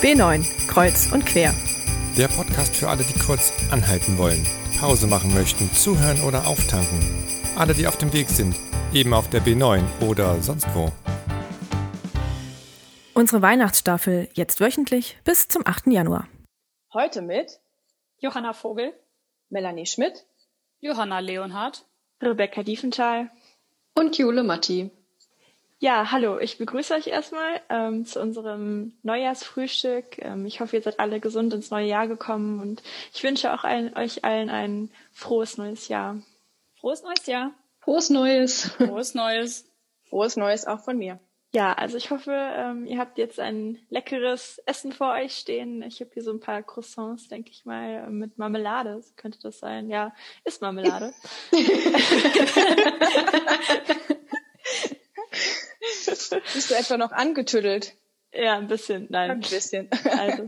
B9, Kreuz und Quer. Der Podcast für alle, die kurz anhalten wollen, Pause machen möchten, zuhören oder auftanken. Alle, die auf dem Weg sind, eben auf der B9 oder sonst wo. Unsere Weihnachtsstaffel jetzt wöchentlich bis zum 8. Januar. Heute mit Johanna Vogel, Melanie Schmidt, Johanna Leonhardt, Rebecca Diefenthal und Jule Matti. Ja, hallo, ich begrüße euch erstmal ähm, zu unserem Neujahrsfrühstück. Ähm, ich hoffe, ihr seid alle gesund ins neue Jahr gekommen und ich wünsche auch allen, euch allen ein frohes neues Jahr. Frohes neues Jahr. Frohes Neues. Frohes Neues. Frohes Neues auch von mir. Ja, also ich hoffe, ähm, ihr habt jetzt ein leckeres Essen vor euch stehen. Ich habe hier so ein paar Croissants, denke ich mal, mit Marmelade. So könnte das sein. Ja, ist Marmelade. Bist du etwa noch angetüdelt? Ja, ein bisschen. Nein. Ein bisschen. Also.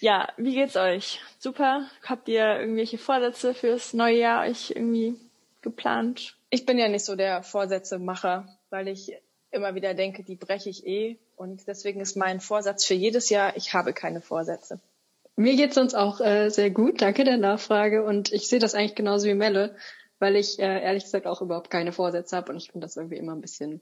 Ja, wie geht's euch? Super. Habt ihr irgendwelche Vorsätze fürs neue Jahr euch irgendwie geplant? Ich bin ja nicht so der Vorsätzemacher, weil ich immer wieder denke, die breche ich eh. Und deswegen ist mein Vorsatz für jedes Jahr, ich habe keine Vorsätze. Mir geht's sonst auch äh, sehr gut. Danke der Nachfrage. Und ich sehe das eigentlich genauso wie Melle weil ich äh, ehrlich gesagt auch überhaupt keine Vorsätze habe und ich finde das irgendwie immer ein bisschen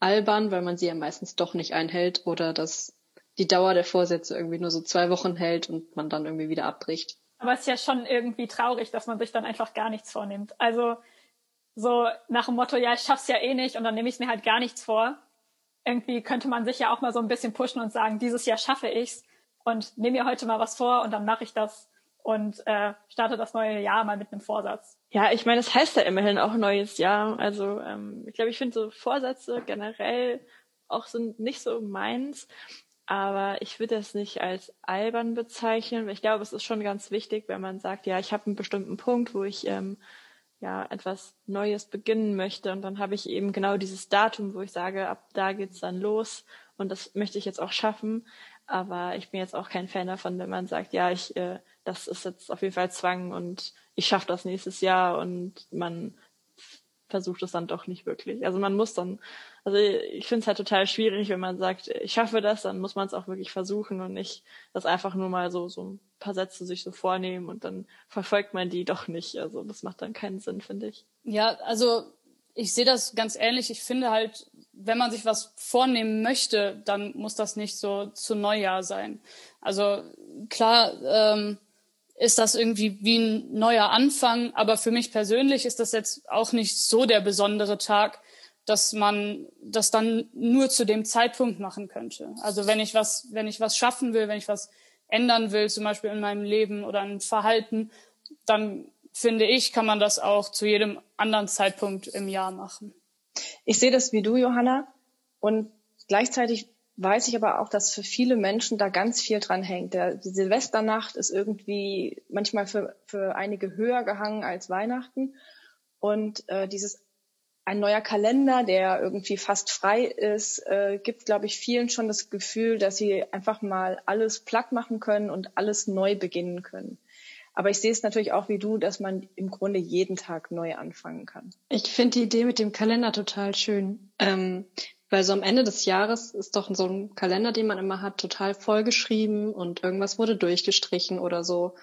albern, weil man sie ja meistens doch nicht einhält oder dass die Dauer der Vorsätze irgendwie nur so zwei Wochen hält und man dann irgendwie wieder abbricht. Aber es ist ja schon irgendwie traurig, dass man sich dann einfach gar nichts vornimmt. Also so nach dem Motto, ja, ich schaff's ja eh nicht und dann nehme ich mir halt gar nichts vor. Irgendwie könnte man sich ja auch mal so ein bisschen pushen und sagen, dieses Jahr schaffe ich's und nehme mir heute mal was vor und dann mache ich das und äh, starte das neue Jahr mal mit einem Vorsatz. Ja, ich meine, es heißt ja immerhin auch neues Jahr. Also ähm, ich glaube, ich finde so Vorsätze generell auch sind nicht so meins. Aber ich würde das nicht als albern bezeichnen. Ich glaube, es ist schon ganz wichtig, wenn man sagt, ja, ich habe einen bestimmten Punkt, wo ich ähm, ja etwas Neues beginnen möchte. Und dann habe ich eben genau dieses Datum, wo ich sage, ab da geht's dann los. Und das möchte ich jetzt auch schaffen. Aber ich bin jetzt auch kein Fan davon, wenn man sagt, ja, ich äh, das ist jetzt auf jeden Fall Zwang und ich schaffe das nächstes Jahr und man versucht es dann doch nicht wirklich. Also man muss dann, also ich finde es halt total schwierig, wenn man sagt, ich schaffe das, dann muss man es auch wirklich versuchen und nicht das einfach nur mal so, so ein paar Sätze sich so vornehmen und dann verfolgt man die doch nicht. Also das macht dann keinen Sinn, finde ich. Ja, also ich sehe das ganz ähnlich. Ich finde halt, wenn man sich was vornehmen möchte, dann muss das nicht so zu Neujahr sein. Also klar, ähm, ist das irgendwie wie ein neuer Anfang. Aber für mich persönlich ist das jetzt auch nicht so der besondere Tag, dass man das dann nur zu dem Zeitpunkt machen könnte. Also wenn ich was, wenn ich was schaffen will, wenn ich was ändern will, zum Beispiel in meinem Leben oder ein Verhalten, dann finde ich, kann man das auch zu jedem anderen Zeitpunkt im Jahr machen. Ich sehe das wie du, Johanna. Und gleichzeitig weiß ich aber auch, dass für viele Menschen da ganz viel dran hängt. Die Silvesternacht ist irgendwie manchmal für, für einige höher gehangen als Weihnachten. Und äh, dieses ein neuer Kalender, der irgendwie fast frei ist, äh, gibt, glaube ich, vielen schon das Gefühl, dass sie einfach mal alles platt machen können und alles neu beginnen können. Aber ich sehe es natürlich auch wie du, dass man im Grunde jeden Tag neu anfangen kann. Ich finde die Idee mit dem Kalender total schön. Ähm, weil so am Ende des Jahres ist doch so ein Kalender, den man immer hat, total vollgeschrieben und irgendwas wurde durchgestrichen oder so.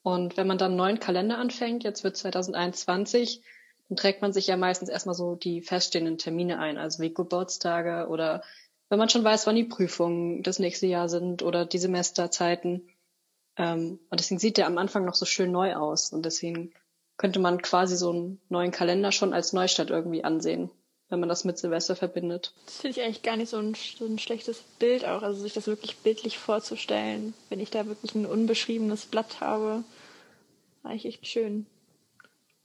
Und wenn man dann einen neuen Kalender anfängt, jetzt wird 2021, dann trägt man sich ja meistens erstmal so die feststehenden Termine ein, also wie Geburtstage oder wenn man schon weiß, wann die Prüfungen das nächste Jahr sind oder die Semesterzeiten. Ähm, und deswegen sieht der am Anfang noch so schön neu aus. Und deswegen könnte man quasi so einen neuen Kalender schon als Neustart irgendwie ansehen wenn man das mit Silvester verbindet. Das finde ich eigentlich gar nicht so ein, so ein schlechtes Bild auch, also sich das wirklich bildlich vorzustellen, wenn ich da wirklich ein unbeschriebenes Blatt habe. Eigentlich echt schön.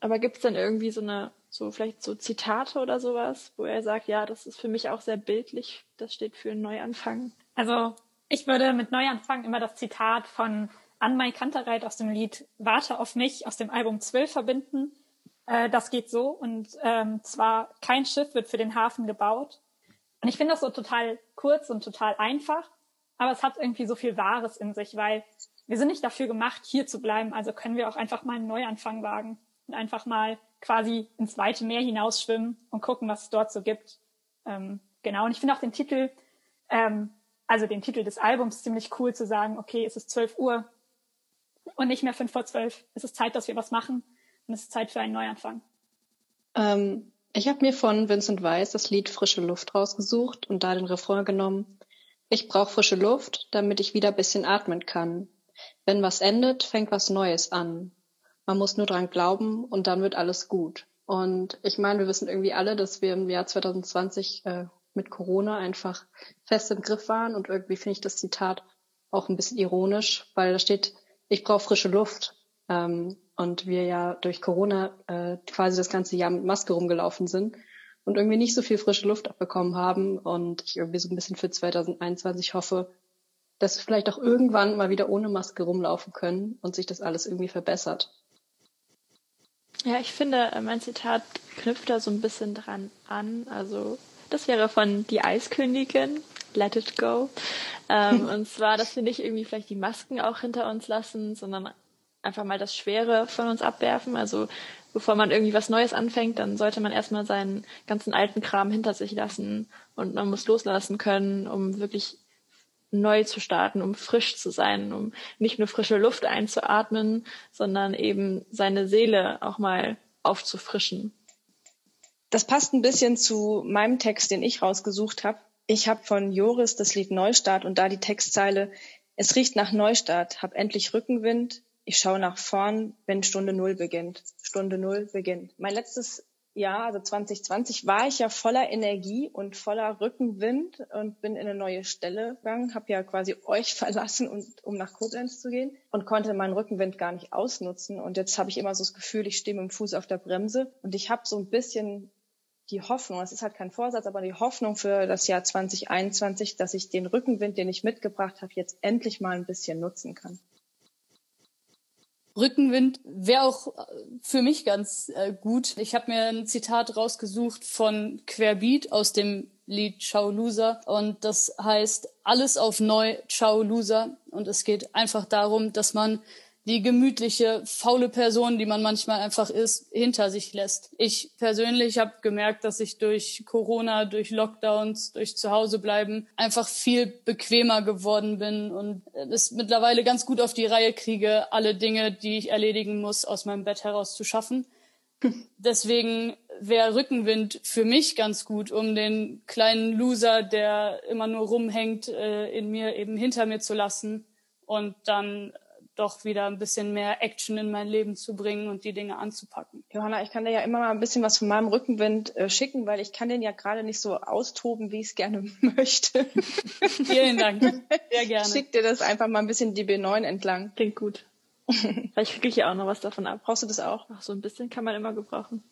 Aber gibt's dann irgendwie so eine, so vielleicht so Zitate oder sowas, wo er sagt, ja, das ist für mich auch sehr bildlich, das steht für einen Neuanfang? Also ich würde mit Neuanfang immer das Zitat von Anmai Kantereit aus dem Lied Warte auf mich aus dem Album 12 verbinden äh, das geht so und ähm, zwar kein Schiff wird für den Hafen gebaut. Und ich finde das so total kurz und total einfach, aber es hat irgendwie so viel Wahres in sich, weil wir sind nicht dafür gemacht, hier zu bleiben. Also können wir auch einfach mal einen Neuanfang wagen und einfach mal quasi ins weite Meer hinausschwimmen und gucken, was es dort so gibt. Ähm, genau. Und ich finde auch den Titel ähm, also den Titel des Albums ziemlich cool zu sagen, okay, es ist 12 Uhr und nicht mehr fünf vor zwölf. Es ist Zeit, dass wir was machen und es ist Zeit für einen Neuanfang. Ähm, ich habe mir von Vincent Weiss das Lied Frische Luft rausgesucht und da den Refrain genommen. Ich brauche frische Luft, damit ich wieder bisschen atmen kann. Wenn was endet, fängt was Neues an. Man muss nur dran glauben und dann wird alles gut. Und ich meine, wir wissen irgendwie alle, dass wir im Jahr 2020 äh, mit Corona einfach fest im Griff waren. Und irgendwie finde ich das Zitat auch ein bisschen ironisch, weil da steht, ich brauche frische Luft. Ähm, und wir ja durch Corona äh, quasi das ganze Jahr mit Maske rumgelaufen sind und irgendwie nicht so viel frische Luft abbekommen haben. Und ich irgendwie so ein bisschen für 2021 hoffe, dass wir vielleicht auch irgendwann mal wieder ohne Maske rumlaufen können und sich das alles irgendwie verbessert. Ja, ich finde, äh, mein Zitat knüpft da so ein bisschen dran an. Also, das wäre von Die Eiskönigin, Let It Go. Ähm, und zwar, dass wir nicht irgendwie vielleicht die Masken auch hinter uns lassen, sondern einfach mal das Schwere von uns abwerfen. Also, bevor man irgendwie was Neues anfängt, dann sollte man erstmal seinen ganzen alten Kram hinter sich lassen und man muss loslassen können, um wirklich neu zu starten, um frisch zu sein, um nicht nur frische Luft einzuatmen, sondern eben seine Seele auch mal aufzufrischen. Das passt ein bisschen zu meinem Text, den ich rausgesucht habe. Ich habe von Joris das Lied Neustart und da die Textzeile Es riecht nach Neustart, hab endlich Rückenwind, ich schaue nach vorn, wenn Stunde Null beginnt. Stunde Null beginnt. Mein letztes Jahr, also 2020, war ich ja voller Energie und voller Rückenwind und bin in eine neue Stelle gegangen, habe ja quasi euch verlassen, und, um nach Koblenz zu gehen und konnte meinen Rückenwind gar nicht ausnutzen. Und jetzt habe ich immer so das Gefühl, ich stehe mit dem Fuß auf der Bremse und ich habe so ein bisschen die Hoffnung, es ist halt kein Vorsatz, aber die Hoffnung für das Jahr 2021, dass ich den Rückenwind, den ich mitgebracht habe, jetzt endlich mal ein bisschen nutzen kann. Rückenwind wäre auch äh, für mich ganz äh, gut. Ich habe mir ein Zitat rausgesucht von Querbeat aus dem Lied Ciao Loser und das heißt alles auf neu Ciao Loser und es geht einfach darum, dass man die gemütliche, faule Person, die man manchmal einfach ist, hinter sich lässt. Ich persönlich habe gemerkt, dass ich durch Corona, durch Lockdowns, durch Zuhausebleiben einfach viel bequemer geworden bin und es mittlerweile ganz gut auf die Reihe kriege, alle Dinge, die ich erledigen muss, aus meinem Bett heraus zu schaffen. Deswegen wäre Rückenwind für mich ganz gut, um den kleinen Loser, der immer nur rumhängt, äh, in mir eben hinter mir zu lassen und dann doch wieder ein bisschen mehr Action in mein Leben zu bringen und die Dinge anzupacken. Johanna, ich kann dir ja immer mal ein bisschen was von meinem Rückenwind äh, schicken, weil ich kann den ja gerade nicht so austoben, wie ich es gerne möchte. Vielen Dank. Sehr gerne. Schick dir das einfach mal ein bisschen die B9 entlang. Klingt gut. Vielleicht kriege ich ja auch noch was davon ab. Brauchst du das auch? Ach, so ein bisschen kann man immer gebrauchen.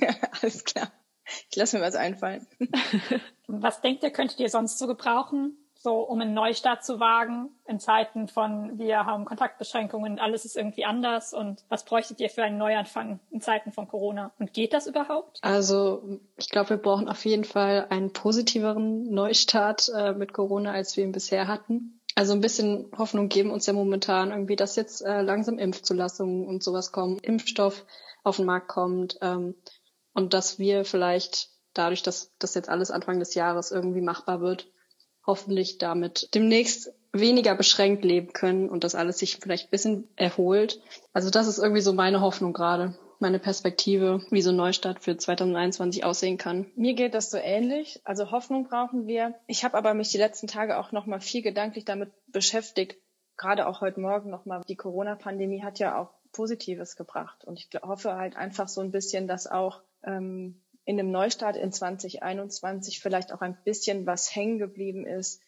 ja, alles klar. Ich lasse mir was einfallen. was denkt ihr, könntet ihr sonst so gebrauchen? So um einen Neustart zu wagen in Zeiten von wir haben Kontaktbeschränkungen, alles ist irgendwie anders und was bräuchtet ihr für einen Neuanfang in Zeiten von Corona und geht das überhaupt? Also ich glaube, wir brauchen auf jeden Fall einen positiveren Neustart äh, mit Corona, als wir ihn bisher hatten. Also ein bisschen Hoffnung geben uns ja momentan irgendwie, dass jetzt äh, langsam Impfzulassungen und sowas kommen, Impfstoff auf den Markt kommt ähm, und dass wir vielleicht dadurch, dass das jetzt alles Anfang des Jahres irgendwie machbar wird, hoffentlich damit demnächst weniger beschränkt leben können und das alles sich vielleicht ein bisschen erholt. Also das ist irgendwie so meine Hoffnung gerade, meine Perspektive, wie so Neustart für 2021 aussehen kann. Mir geht das so ähnlich. Also Hoffnung brauchen wir. Ich habe aber mich die letzten Tage auch noch mal viel gedanklich damit beschäftigt. Gerade auch heute Morgen noch mal. Die Corona-Pandemie hat ja auch Positives gebracht und ich hoffe halt einfach so ein bisschen, dass auch ähm, in dem Neustart in 2021 vielleicht auch ein bisschen was hängen geblieben ist,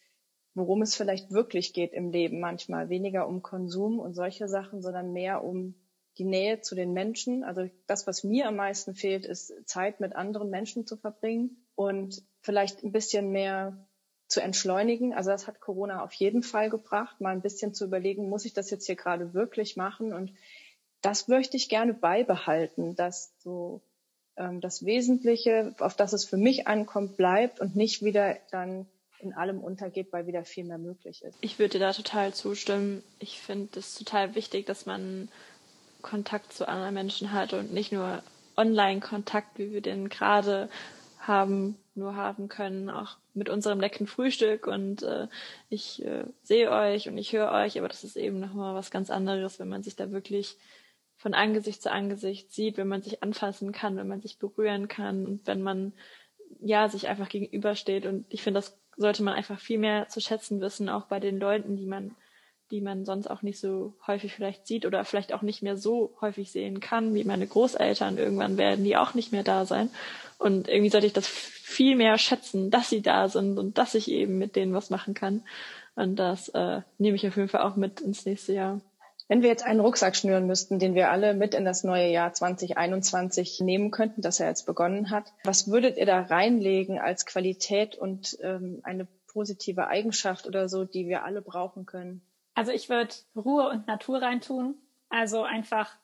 worum es vielleicht wirklich geht im Leben manchmal. Weniger um Konsum und solche Sachen, sondern mehr um die Nähe zu den Menschen. Also das, was mir am meisten fehlt, ist Zeit mit anderen Menschen zu verbringen und vielleicht ein bisschen mehr zu entschleunigen. Also das hat Corona auf jeden Fall gebracht, mal ein bisschen zu überlegen, muss ich das jetzt hier gerade wirklich machen? Und das möchte ich gerne beibehalten, dass so das Wesentliche, auf das es für mich ankommt, bleibt und nicht wieder dann in allem untergeht, weil wieder viel mehr möglich ist. Ich würde dir da total zustimmen. Ich finde es total wichtig, dass man Kontakt zu anderen Menschen hat und nicht nur Online-Kontakt, wie wir den gerade haben nur haben können, auch mit unserem leckeren Frühstück und äh, ich äh, sehe euch und ich höre euch, aber das ist eben nochmal was ganz anderes, wenn man sich da wirklich von Angesicht zu Angesicht sieht, wenn man sich anfassen kann, wenn man sich berühren kann und wenn man ja sich einfach gegenübersteht und ich finde, das sollte man einfach viel mehr zu schätzen wissen, auch bei den Leuten, die man die man sonst auch nicht so häufig vielleicht sieht oder vielleicht auch nicht mehr so häufig sehen kann, wie meine Großeltern. Irgendwann werden die auch nicht mehr da sein. Und irgendwie sollte ich das viel mehr schätzen, dass sie da sind und dass ich eben mit denen was machen kann. Und das äh, nehme ich auf jeden Fall auch mit ins nächste Jahr. Wenn wir jetzt einen Rucksack schnüren müssten, den wir alle mit in das neue Jahr 2021 nehmen könnten, das er jetzt begonnen hat, was würdet ihr da reinlegen als Qualität und ähm, eine positive Eigenschaft oder so, die wir alle brauchen können? Also ich würde Ruhe und Natur reintun. Also einfach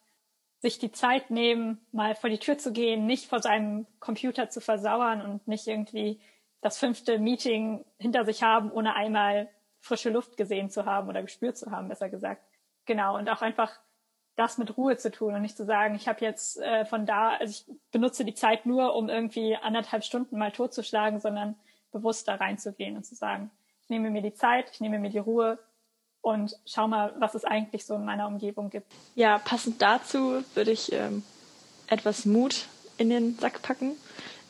sich die Zeit nehmen, mal vor die Tür zu gehen, nicht vor seinem Computer zu versauern und nicht irgendwie das fünfte Meeting hinter sich haben, ohne einmal frische Luft gesehen zu haben oder gespürt zu haben, besser gesagt. Genau, und auch einfach das mit Ruhe zu tun und nicht zu sagen, ich habe jetzt äh, von da, also ich benutze die Zeit nur, um irgendwie anderthalb Stunden mal totzuschlagen, sondern bewusst da reinzugehen und zu sagen, ich nehme mir die Zeit, ich nehme mir die Ruhe und schau mal, was es eigentlich so in meiner Umgebung gibt. Ja, passend dazu würde ich ähm, etwas Mut in den Sack packen.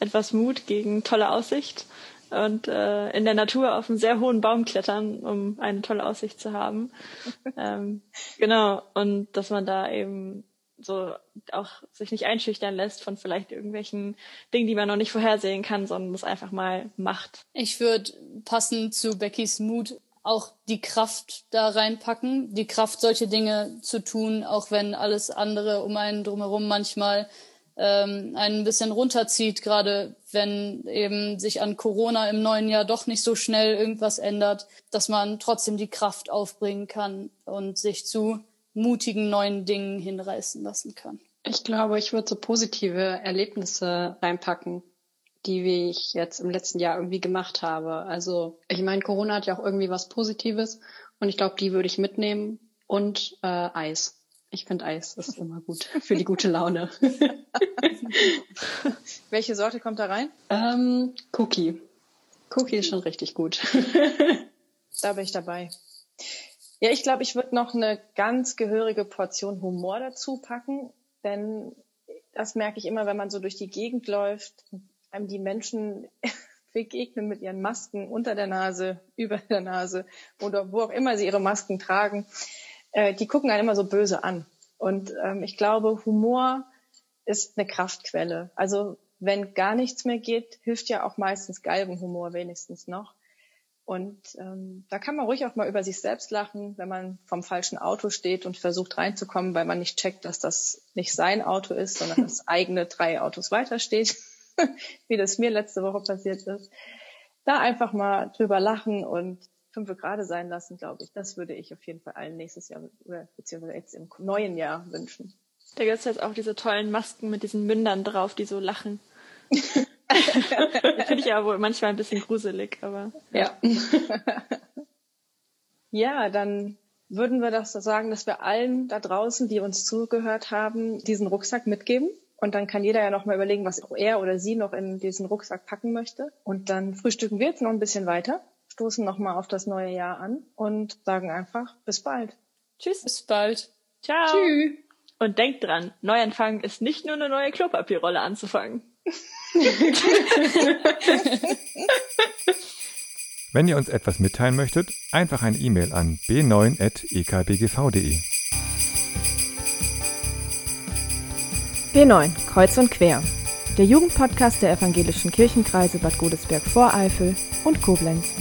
Etwas Mut gegen tolle Aussicht und äh, in der Natur auf einen sehr hohen Baum klettern, um eine tolle Aussicht zu haben. ähm, genau, und dass man da eben so auch sich nicht einschüchtern lässt von vielleicht irgendwelchen Dingen, die man noch nicht vorhersehen kann, sondern das einfach mal macht. Ich würde passend zu Beckys Mut auch die Kraft da reinpacken, die Kraft, solche Dinge zu tun, auch wenn alles andere um einen drumherum manchmal ähm, ein bisschen runterzieht, gerade wenn eben sich an Corona im neuen Jahr doch nicht so schnell irgendwas ändert, dass man trotzdem die Kraft aufbringen kann und sich zu mutigen neuen Dingen hinreißen lassen kann. Ich glaube, ich würde so positive Erlebnisse reinpacken die ich jetzt im letzten Jahr irgendwie gemacht habe. Also ich meine, Corona hat ja auch irgendwie was Positives und ich glaube, die würde ich mitnehmen und äh, Eis. Ich finde Eis ist immer gut für die gute Laune. Welche Sorte kommt da rein? Ähm, Cookie. Cookie ist schon richtig gut. da bin ich dabei. Ja, ich glaube, ich würde noch eine ganz gehörige Portion Humor dazu packen, denn das merke ich immer, wenn man so durch die Gegend läuft einem die Menschen begegnen mit ihren Masken unter der Nase, über der Nase oder wo auch immer sie ihre Masken tragen, äh, die gucken einen immer so böse an. Und ähm, ich glaube, Humor ist eine Kraftquelle. Also wenn gar nichts mehr geht, hilft ja auch meistens Galgenhumor wenigstens noch. Und ähm, da kann man ruhig auch mal über sich selbst lachen, wenn man vom falschen Auto steht und versucht reinzukommen, weil man nicht checkt, dass das nicht sein Auto ist, sondern das eigene drei Autos weiter steht. wie das mir letzte Woche passiert ist. Da einfach mal drüber lachen und fünf gerade sein lassen, glaube ich. Das würde ich auf jeden Fall allen nächstes Jahr oder beziehungsweise jetzt im neuen Jahr wünschen. Da gibt es jetzt auch diese tollen Masken mit diesen Mündern drauf, die so lachen. Finde ich ja wohl manchmal ein bisschen gruselig, aber. Ja. ja, dann würden wir das sagen, dass wir allen da draußen, die uns zugehört haben, diesen Rucksack mitgeben und dann kann jeder ja noch mal überlegen, was er oder sie noch in diesen Rucksack packen möchte. Und dann frühstücken wir jetzt noch ein bisschen weiter, stoßen noch mal auf das neue Jahr an und sagen einfach bis bald. Tschüss. Bis bald. Ciao. Tschüss. Und denkt dran, Neuanfang ist nicht nur eine neue Klopapierrolle anzufangen. Wenn ihr uns etwas mitteilen möchtet, einfach eine E-Mail an b9.ekbgv.de. B9, Kreuz und Quer. Der Jugendpodcast der evangelischen Kirchenkreise Bad Godesberg-Voreifel und Koblenz.